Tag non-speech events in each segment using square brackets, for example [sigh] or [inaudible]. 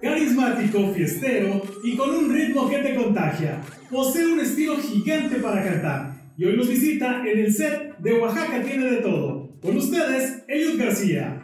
Carismático, fiestero y con un ritmo que te contagia. Posee un estilo gigante para cantar. Y hoy nos visita en el set de Oaxaca tiene de todo. Con ustedes, Eliud García.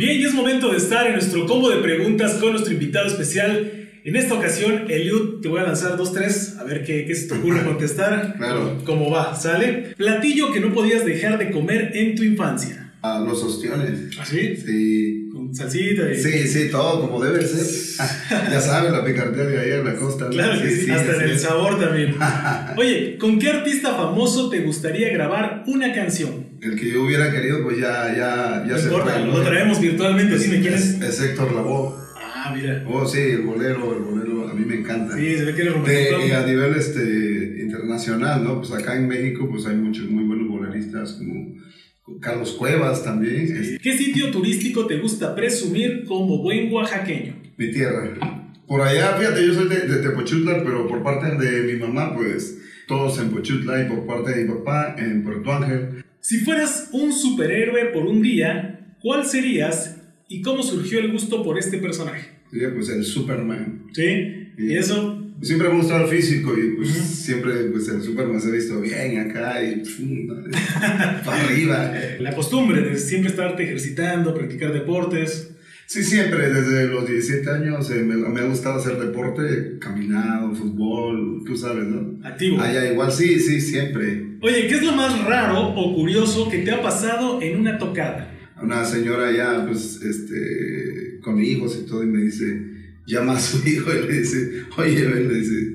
Bien, y es momento de estar en nuestro combo de preguntas con nuestro invitado especial. En esta ocasión, Eliud, te voy a lanzar dos, tres, a ver qué, qué se te ocurre contestar. [laughs] Claro. ¿Cómo va? ¿Sale? Platillo que no podías dejar de comer en tu infancia. A los ostiones. ¿Ah, sí? Sí. Con salsita y... Sí, sí, todo como debe ser. [laughs] ya sabes, la picardía de ahí en la costa. ¿no? Claro que sí, hasta sí. en el sabor también. [laughs] Oye, ¿con qué artista famoso te gustaría grabar una canción? El que yo hubiera querido, pues ya, ya, ya No se importa, fue, ¿no? lo traemos virtualmente, Es, dime quién es. Héctor Lavoe. Ah, mira. Oh, sí, el bolero, el bolero, a mí me encanta. Sí, se ve que romántico. y a nivel este, internacional, ¿no? Pues acá en México, pues hay muchos muy buenos boleristas, como Carlos Cuevas también, es ¿Qué sitio turístico te gusta presumir como buen oaxaqueño? mi tierra. Por allá, fíjate, yo soy de, de Tepochutla, pero por parte de mi mamá, pues todos en Pochutla y por parte de mi papá en Puerto Ángel. Si fueras un superhéroe por un día, ¿cuál serías y cómo surgió el gusto por este personaje? Sería pues el Superman. ¿Sí? ¿Y eso? Siempre me gustó el físico y pues Ujú. siempre pues el Superman se ha visto bien acá y pum, [laughs] para arriba. La costumbre de siempre estarte ejercitando, practicar deportes. Sí, siempre, desde los 17 años eh, me, me ha gustado hacer deporte, caminado, fútbol, tú sabes, ¿no? Activo. Allá igual, sí, sí, siempre. Oye, ¿qué es lo más raro o curioso que te ha pasado en una tocada? Una señora ya, pues, este, con hijos y todo, y me dice, llama a su [laughs] hijo y le dice, oye, ven, le dice,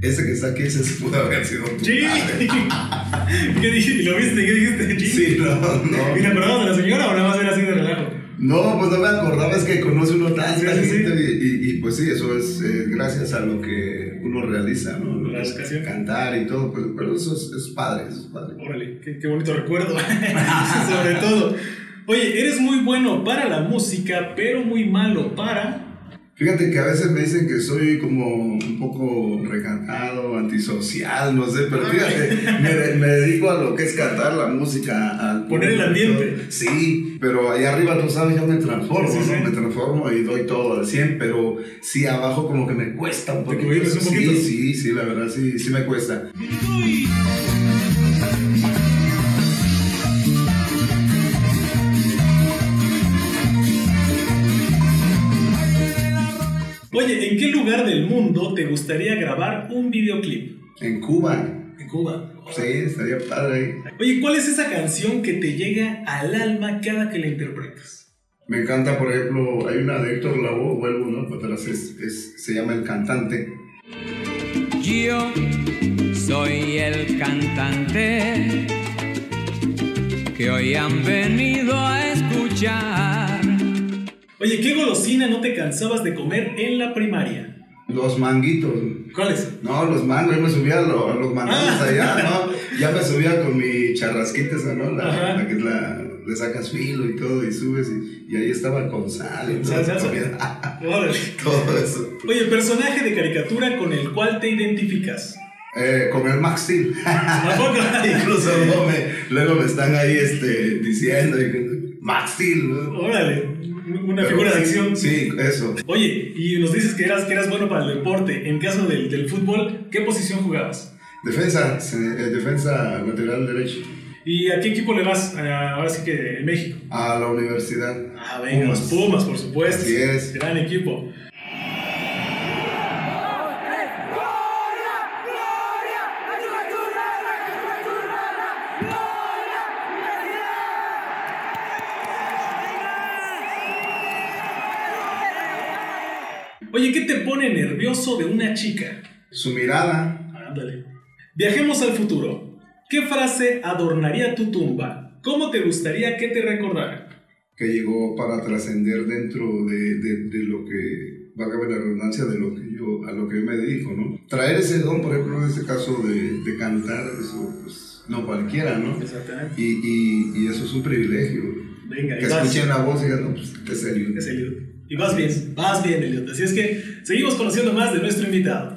ese que está aquí, ese se pudo haber sido tu Sí. padre". [laughs] ¿Qué? ¿Y lo viste? ¿Qué dijiste? Sí, no, no. ¿Y te acordabas de la señora o nada más era así de relajo? No, pues no me acordaba, es que conoce uno tanta Sí, Y, y- y, pues sí, eso es eh, gracias a lo que uno realiza, ¿no? La educación. Cantar y todo, pues, pero eso es, es padre, eso es padre. Órale, qué, qué bonito recuerdo. [laughs] [laughs] Sobre todo. Oye, eres muy bueno para la música, pero muy malo para. Fíjate que a veces me dicen que soy como un poco recantado, antisocial, no sé, pero fíjate, [laughs] me, me dedico a lo que es cantar la música. al Poner el ambiente. Sí, pero allá arriba, tú sabes, yo me transformo, Sí, sí, ¿no? sí. Me transformo y doy todo al 100, pero sí, abajo como que me cuesta un Te poquito. cohibes un poquito. Sí, sí, sí, la verdad, sí, sí me cuesta. Oye, ¿en qué lugar del mundo te gustaría grabar un videoclip? En Cuba, En Cuba. sí, estaría padre ahí. Oye, ¿cuál es esa canción que te llega al alma cada que la interpretas? Me encanta, por ejemplo, hay una de Héctor Lavoe, vuelvo, ¿no? Atrás, es- es- se llama El Cantante. Yo soy el cantante que hoy han venido a escuchar. Oye, ¿qué golosina no te cansabas de comer en la primaria? Los manguitos. ¿Cuál es? No, los mangos, yo me subía a, lo- a los mangos Ah. allá, ¿no? Ya me subía con mi charrasquita esa, ¿no? La, que es la, le sacas filo y todo y subes y, y ahí estaba con sal y [laughs] todo, eso. Oye, personaje de caricatura con el cual te identificas. Eh, con el Max Steel. [laughs] Incluso luego me, luego me están ahí este, diciendo, Max Steel, ¿no? Órale, una figura de acción. Sí, eso. Oye, y nos dices que eras, que eras bueno para el deporte. En caso del, del fútbol, ¿qué posición jugabas? Defensa, eh, defensa lateral derecho. ¿Y a qué equipo le vas? Ah, ahora sí que en México. A la universidad. Ah, venga, los Pumas, por supuesto. Así es. Gran equipo. ¿Qué pone nervioso de una chica? Su mirada, Ándale. Viajemos al futuro. ¿Qué frase adornaría tu tumba? ¿Cómo te gustaría que te recordara? que llegó para trascender dentro de, de, de lo que, valga la redundancia, de lo que yo, a lo que yo me dedico, ¿no? Traer ese don, por ejemplo, en este caso de, de cantar, eso, pues, no cualquiera, ¿no? Exactamente. Y, y, y eso es un privilegio. Venga, Que escuchen la voz y digan, no, pues, es serio. Es el- Y vas bien, vas bien, Eliot. Así es que seguimos conociendo más de nuestro invitado.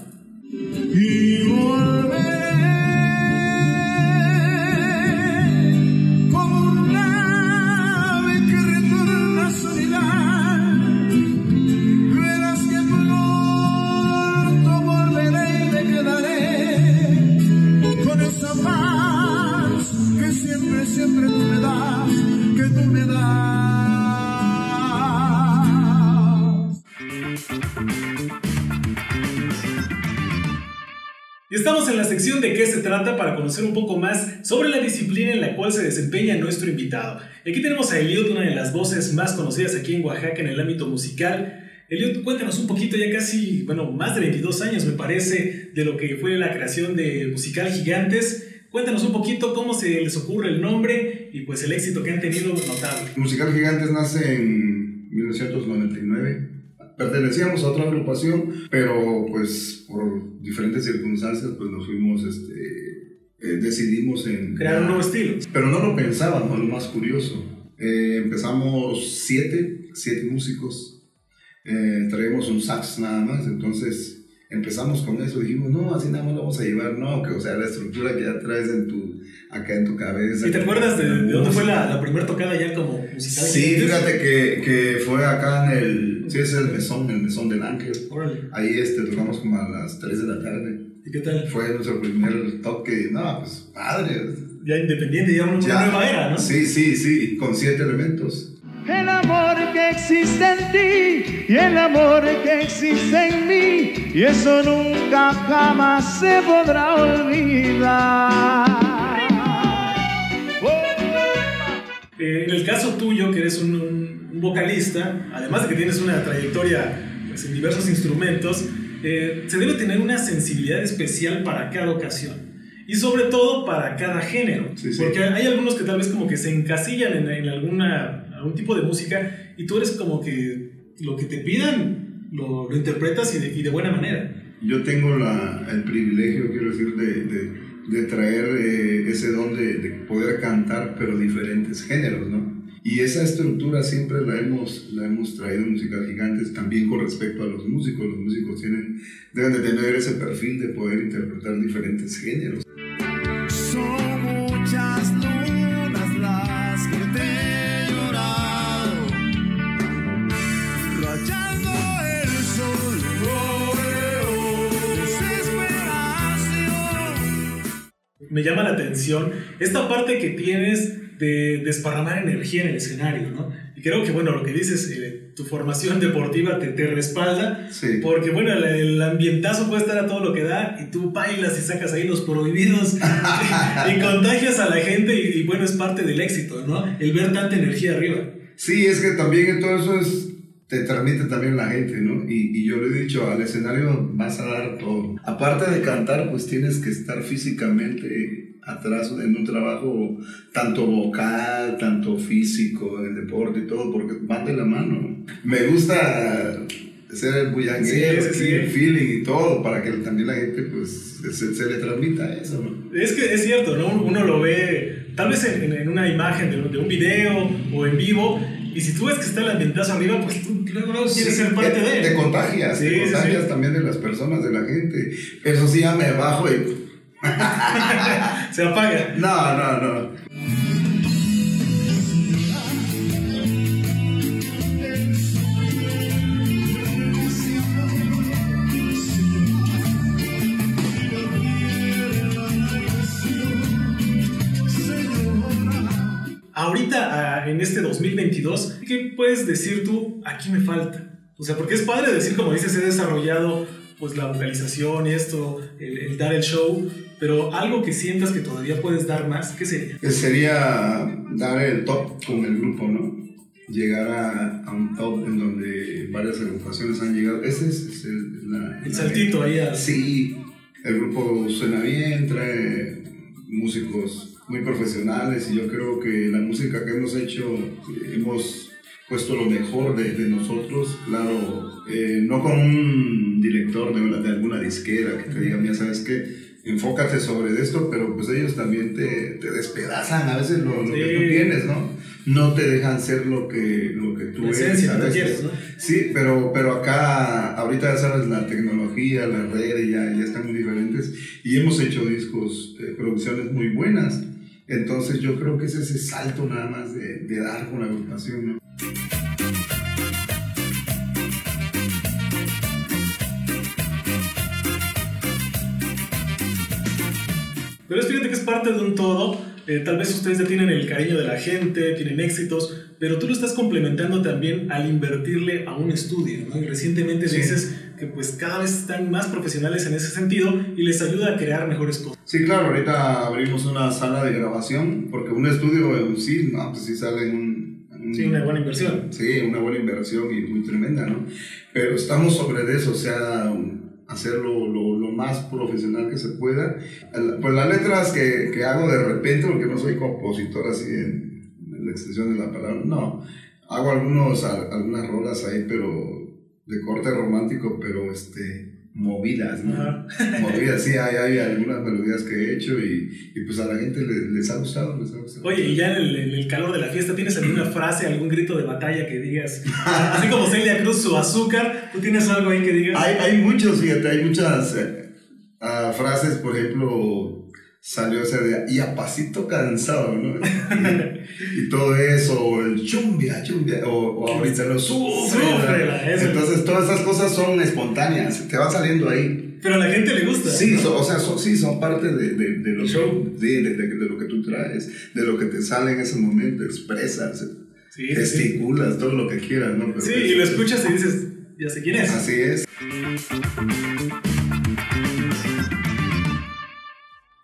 En la sección de qué se trata para conocer un poco más sobre la disciplina en la cual se desempeña nuestro invitado. Aquí tenemos a Eliot, una de las voces más conocidas aquí en Oaxaca en el ámbito musical. Eliot, cuéntanos un poquito, ya casi, bueno, más de 22 años me parece, de lo que fue la creación de Musical Gigantes. Cuéntanos un poquito cómo se les ocurre el nombre y pues el éxito que han tenido notable. Musical Gigantes nace en 1999. Pertenecíamos a otra agrupación, pero pues por diferentes circunstancias pues nos fuimos, este, eh, decidimos en... Crear un nuevo estilo. Pero no lo pensábamos, lo más curioso. Eh, empezamos siete, siete músicos, eh, traemos un sax nada más, entonces empezamos con eso, dijimos, no, así nada más lo vamos a llevar, no, que o sea, la estructura que ya traes en tu, acá en tu cabeza. ¿Y te acuerdas de, de dónde fue la, la primera tocada ya como musical? Sí, fíjate que, que fue acá en el, sí, es el mesón, el mesón del ángel. Órale. Ahí este, tocamos como a las 3 de la tarde. ¿Y qué tal? Fue nuestro primer toque, no, pues padre. Ya independiente, ya una, nueva era, ¿no? Sí, sí, sí, con siete elementos. El amor que existe en ti y el amor que existe en mí y eso nunca jamás se podrá olvidar. Eh, en el caso tuyo, que eres un, un- vocalista, además de que tienes una trayectoria pues, en diversos instrumentos, eh, se debe tener una sensibilidad especial para cada ocasión. Y sobre todo para cada género. Sí, sí. Porque hay algunos que tal vez como que se encasillan en, en alguna, algún tipo de música y tú eres como que lo que te pidan lo, lo interpretas y de, y de buena manera. Yo tengo la, el privilegio, quiero decir, de, de, de traer eh, ese don de, de poder cantar, pero diferentes géneros, ¿no? Y esa estructura siempre la hemos, la hemos traído en Musical Gigantes, también con respecto a los músicos. Los músicos tienen, deben de tener ese perfil de poder interpretar diferentes géneros. Me llama la atención esta parte que tienes de desparramar energía en el escenario, ¿no? Y creo que, bueno, lo que dices, eh, tu formación deportiva te, te respalda, Sí. porque, bueno, el, el ambientazo puede estar a todo lo que da y tú bailas y sacas ahí los prohibidos [laughs] [laughs] y contagias a la gente y, y, bueno, es parte del éxito, ¿no? El ver tanta energía arriba. Sí, es que también todo eso es, te transmite también la gente, ¿no? Y, y yo le he dicho, al escenario vas a dar todo. Aparte de cantar, pues tienes que estar físicamente atrás en un trabajo tanto vocal, tanto físico, en el deporte y todo, porque van de la mano. Me gusta ser el bullanguero, Sí, sí, sí. el feeling y todo, para que también la gente pues se, se le transmita eso, ¿no? Es que es cierto, ¿no? Uno lo ve tal vez en, en- en una imagen de, de un video o en vivo, y si tú ves que está el ambientazo arriba, pues tú luego, luego quieres Sí, ser parte te, de él. Te contagias, Sí, te contagias sí. también de las personas, de la gente. Eso sí, ya me bajo y... [laughs] Se apaga. No, no, no. 2022, ¿qué puedes decir tú? Aquí me falta. O sea, porque es padre decir, como dices, he desarrollado pues la vocalización y esto, el, el dar el show, pero algo que sientas que todavía puedes dar más, ¿qué sería? Sería dar el top con el grupo, ¿no? Llegar a, a un top en donde varias agrupaciones han llegado. Ese es, es el, la- El la- saltito ahí a... Sí, el grupo suena bien, trae músicos muy profesionales y yo creo que la música que hemos hecho, hemos puesto lo mejor de, de nosotros, claro, eh, no con un director de, una- de alguna disquera que te diga, mira, ¿sabes qué? Enfócate sobre esto, pero pues ellos también te, te despedazan a veces lo, lo que tú tienes, ¿no? no te dejan ser lo que, lo que tú eres. a veces. quieres, ¿no? Sí, pero, pero acá, ahorita ya sabes, la tecnología, las redes ya, ya están muy diferentes y hemos hecho discos, eh, producciones muy buenas. Entonces yo creo que es ese salto nada más de, de dar con la agrupación, ¿no? Pero fíjate que es parte de un todo. Eh, tal vez ustedes ya tienen el cariño de la gente, tienen éxitos, pero tú lo estás complementando también al invertirle a un estudio, ¿no? Y recientemente Sí. dices que pues cada vez están más profesionales en ese sentido y les ayuda a crear mejores cosas. Sí, claro, ahorita abrimos una sala de grabación porque un estudio en sí, no, pues sí sale en un... Sí, una buena inversión. Sí, una buena inversión y muy tremenda, ¿no? Pero estamos sobre eso, o sea, hacerlo lo, lo más profesional que se pueda. Pues las letras que, que hago de repente, porque no soy compositor así en, la extensión de la palabra, no. Hago algunos, al- algunas rolas ahí, pero de corte romántico, pero este, movidas, ¿no? Ajá. [laughs] Movidas, sí, hay, hay algunas melodías que he hecho y, y pues a la gente le- les, ha gustado, les ha gustado. Oye, y ya en el, en el calor de la fiesta, ¿tienes alguna [clears throat] frase, algún grito de batalla que digas? Así como Celia Cruz, su azúcar, ¿tú tienes algo ahí que digas? Hay, hay muchos, fíjate, hay muchas eh, ah, frases, por ejemplo, salió ese de, y a pasito cansado, ¿no? Y, y todo eso, el chumbia, chumbia, o, o ahorita lo sufre. Entonces, todas esas cosas son espontáneas, te va saliendo ahí. Pero a la gente le gusta. Sí, ¿no? so- o sea, son, sí, son parte de, de, de lo Show. que, de, de- lo que tú traes, de lo que te sale en ese momento, expresas, Sí, sí, sí. gesticulas, todo lo que quieras, ¿no? Pero Sí, es- y lo escuchas y dices, ya sé quién es. Así es.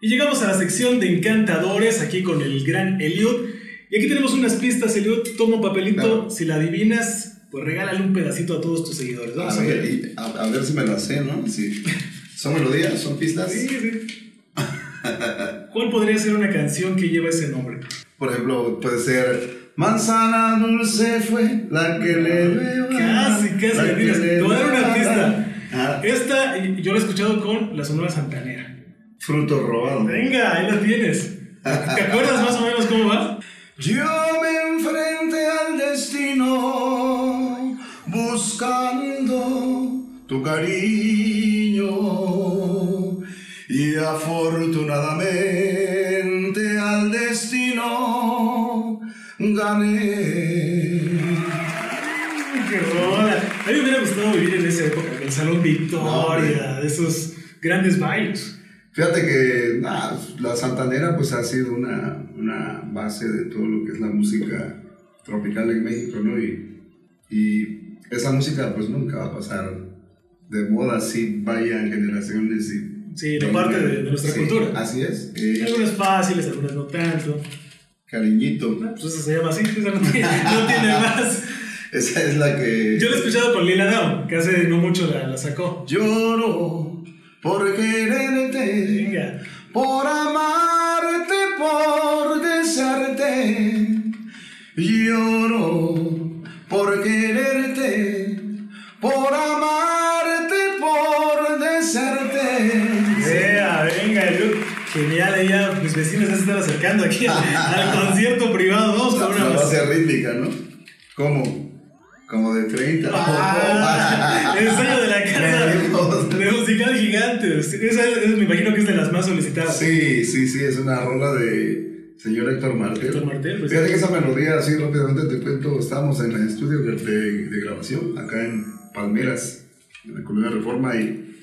Y llegamos a la sección de encantadores, aquí con el gran Eliud. Y aquí tenemos unas pistas, Eliud. Toma un papelito, Claro. si la adivinas, pues regálale un pedacito a todos tus seguidores. Vamos A a ver, ver. y a, a ver si me la sé, ¿no? Sí. ¿Son melodías? ¿Son pistas? Sí, sí. [laughs] ¿Cuál podría ser una canción que lleva ese nombre? Por ejemplo, puede ser Manzana dulce fue la que le veo. Casi, casi le Te voy a dar una pista. Ah, Esta, yo la he escuchado con la Sonora Santanera. Fruto robado. Venga, ahí la tienes. ¿Te acuerdas más o menos cómo va? Yo me enfrenté al destino buscando tu cariño y afortunadamente al destino gané. ¡Qué rola! A mí me hubiera gustado vivir en esa época, en el Salón Victoria, de esos grandes bailes. Fíjate que nah, la Santanera pues ha sido una, una base de todo lo que es la música tropical en México, ¿no? Y, y esa música pues nunca va a pasar de moda si vayan generaciones y... Sí, de parte de, de nuestra Sí, cultura. Así es. Eh, Algunas fáciles, algunas no tanto. cariñito. Ah, Pues esa se llama así, esa no tiene, no tiene más. [laughs] Esa es la que... Yo la he escuchado con Lila Down, que hace no mucho la, la sacó. Lloro por quererte. Venga. Por amarte, por desearte, lloro por quererte, por amarte, por desearte. Vea, venga, Eliud. Genial, ella, mis vecinos ya se están acercando aquí al, [laughs] concierto privado. Vamos con una base rítmica, ¿no? ¿Cómo? Como de 30. Ah, [laughs] el sueño de la casa de musical gigante. Esa, esa me imagino que es de las más solicitadas. Sí, sí, sí, es una rola de señor Héctor Martel. Héctor Martel, pues. Fíjate que esa melodía, así rápidamente te cuento, estábamos en el estudio de, de- de grabación, acá en Palmeras, en la Colonia Reforma, y,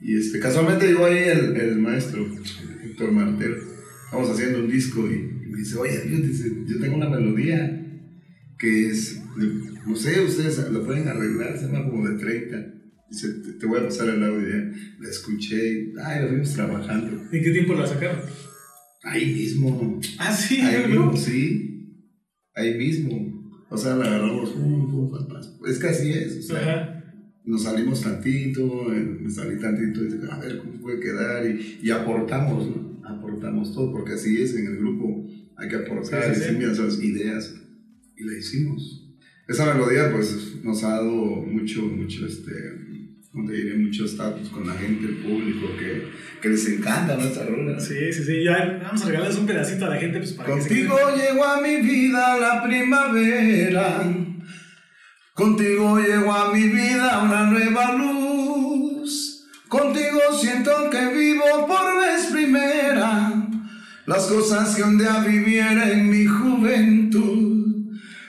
y este, casualmente llegó ahí el, el maestro, Héctor Martel. Estamos haciendo un disco y, y me dice, oye, Dios, dice, yo tengo una melodía que es, no sé, ustedes la pueden arreglar, se llama como de 30. Dice, te, te voy a pasar el audio. La escuché y, ay, la fuimos trabajando. ¿En qué tiempo la sacaron? Ahí mismo. Ah, sí, Ahí yo mismo, no. sí. Ahí mismo. O sea, la agarramos. pum. Es que así es. O sea, Ajá. nos salimos tantito, eh, me salí tantito, y dije, a ver cómo puede quedar. Y, y aportamos, ¿no? Aportamos todo, porque así es en el grupo. Hay que aportar, Sí, sí, sí. decir esas ideas. Y la hicimos. Esa melodía, pues, nos ha dado mucho, mucho, este, conseguiré mucho estatus con la gente, el público, que, que les encanta nuestra rola. Sí, sí, sí. Ya vamos a regalarles un pedacito a la gente pues, para Contigo que se llegó a mi vida la primavera. Contigo llegó a mi vida una nueva luz. Contigo siento que vivo por vez primera. Las cosas que un día viviera en mi juventud.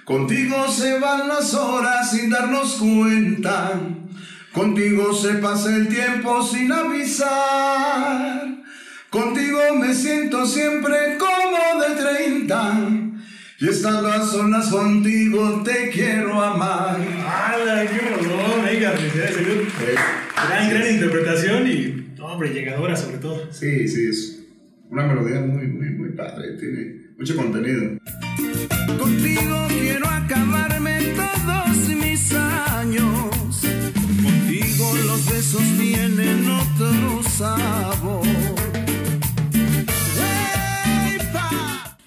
Contigo se van las horas sin darnos cuenta. Contigo se pasa el tiempo sin avisar. Contigo me siento siempre como de 30. Y estas las zonas contigo te quiero amar. ¡Hala, qué rolón! Venga, felicidades, Eliud. Gran, gran interpretación y, hombre, llegadora sobre todo. Sí, sí, es una melodía muy, muy, muy padre. Tiene mucho contenido. Contigo quiero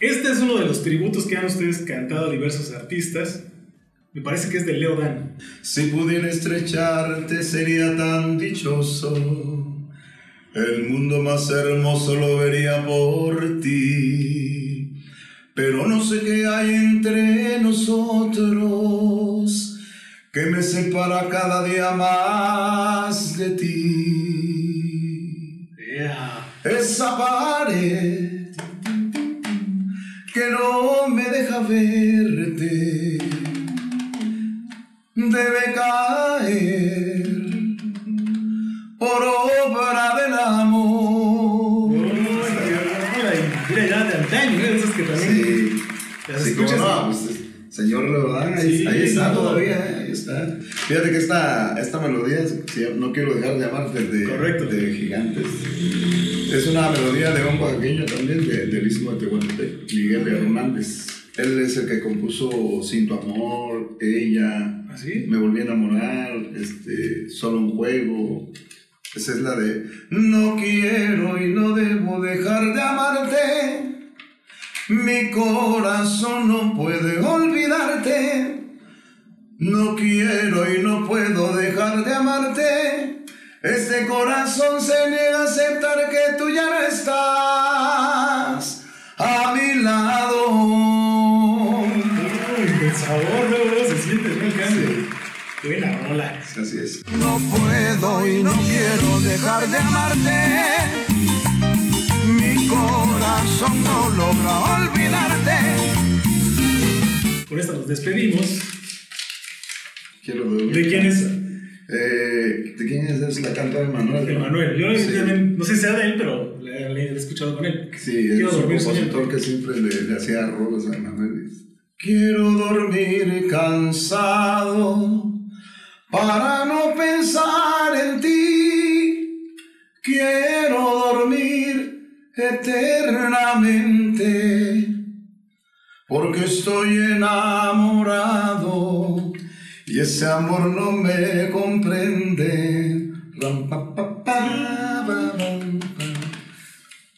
Este es uno de los tributos que han ustedes cantado a diversos artistas. Me parece que es de Leo Dan. Si pudiera estrecharte sería tan dichoso. El mundo más hermoso lo vería por ti. Pero no sé qué hay entre nosotros que me separa cada día más de ti. Esa pared que no me deja verte debe caer por obra del amor. Sí, las sí, escuchas. cómo no, pues, señor Leodán, ahí, Sí, ahí está todavía, eh. Fíjate que esta, esta melodía, si- no quiero dejar de llamarte de, Correcto. de Gigantes, es una melodía de un oaxaqueño también, de, del Istmo de Tehuantepec, Miguel Hernández. Él es el que compuso Sin tu amor, Ella, ¿Ah, sí? Me volví a enamorar, este, Solo un juego. Esa es la de No quiero y no debo dejar de amarte. Mi corazón no puede olvidarte. No quiero y no puedo dejar de amarte. Este corazón se niega a aceptar que tú ya no estás a mi lado. Uy, el sabor, se siente, ¿no? El cambio. Buena rola. Así es. No puedo y no quiero dejar de amarte. Mi corazón no logra olvidarte. Por esta nos despedimos. Quiero. ¿De quién es? Eh, ¿De quién es? Es la canta de Manuel. De Manuel. Yo Sí. también, no sé si sea de él, pero le, le he escuchado con él. Sí, Quiero es un compositor que siempre le, le hacía rolas a Manuel. Quiero dormir cansado para no pensar en ti. Quiero dormir eternamente porque estoy enamorado y ese amor no me comprende. Ram, pa, pa, pa.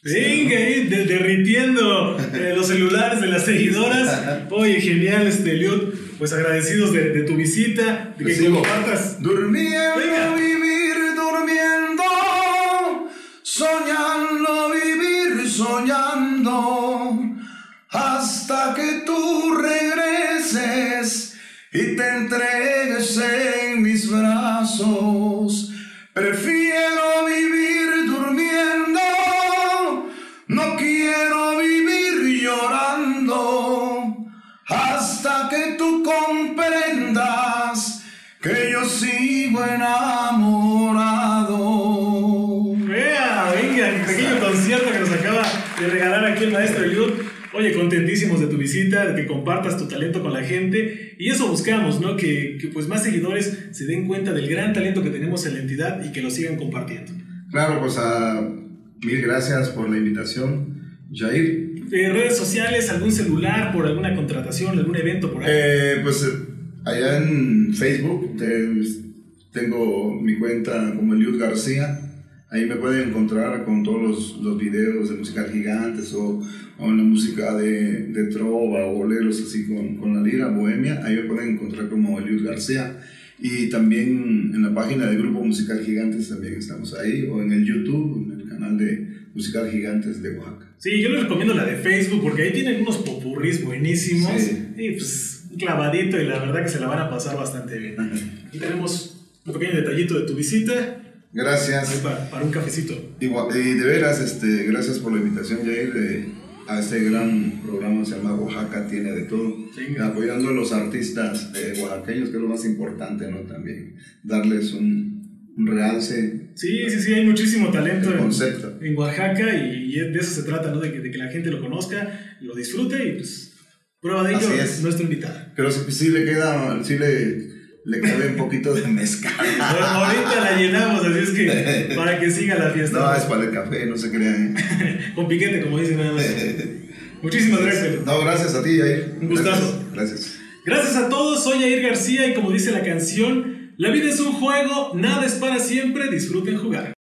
Venga, ahí, de- derritiendo eh, los celulares de las seguidoras. [laughs] Oye, genial, este, Eliud. Pues agradecidos de, de tu visita, de que compartas. Durmiendo, Venga. vivir durmiendo, soñando, vivir soñando, hasta que tú regreses y te entregues Prefiero vivir durmiendo, no quiero vivir llorando, hasta que tú comprendas que yo sigo enamorado. Vea, venga, el pequeño concierto que nos acaba de regalar aquí el maestro Eliud. Oye, contentísimos de tu visita, de que compartas tu talento con la gente. Y eso buscamos, ¿no? Que, que pues más seguidores se den cuenta del gran talento que tenemos en la entidad y que lo sigan compartiendo. Claro, pues ah, mil gracias por la invitación, Jair. Eh, redes sociales, algún celular por alguna contratación, algún evento por ahí. Eh, pues eh, allá en Facebook te- tengo mi cuenta como Eliud García. Ahí me pueden encontrar con todos los, los videos de música gigantes o, o la música de, de trova o boleros así con, con la lira bohemia. Ahí me pueden encontrar como Eliud García. Y también en la página del Grupo Musical Gigantes también estamos ahí, o en el YouTube, en el canal de Musical Gigantes de Oaxaca. Sí, yo les recomiendo la de Facebook porque ahí tienen unos popurris buenísimos. Sí. Y pues un clavadito y la verdad que se la van a pasar bastante bien. Aquí tenemos un pequeño detallito de tu visita. Gracias. para, para un cafecito. Igual- y de veras, este, gracias por la invitación, Jair, de- a este gran programa que se llama Oaxaca tiene de todo. Sí. Apoyando a los artistas eh, oaxaqueños, que es lo más importante, ¿no? También darles un, un realce Sí, sí, sí, hay muchísimo talento en, concepto. en Oaxaca y, y de eso se trata, ¿no? De que, de que la gente lo conozca, lo disfrute y pues prueba de ello Así es es. nuestra invitada. Pero sí, sí le queda, sí le, le cabe un poquito de mezcal. Bueno, ahorita la llenamos, así es que [laughs] para que siga la fiesta. No, es para el café, no se crean. [laughs] Con piquete, como dicen nada más. [laughs] Muchísimas gracias. No, gracias a ti, Jair. Un gustazo. Gracias. gracias. A todos, soy Jair García y como dice la canción, la vida es un juego, nada es para siempre, disfruten jugar.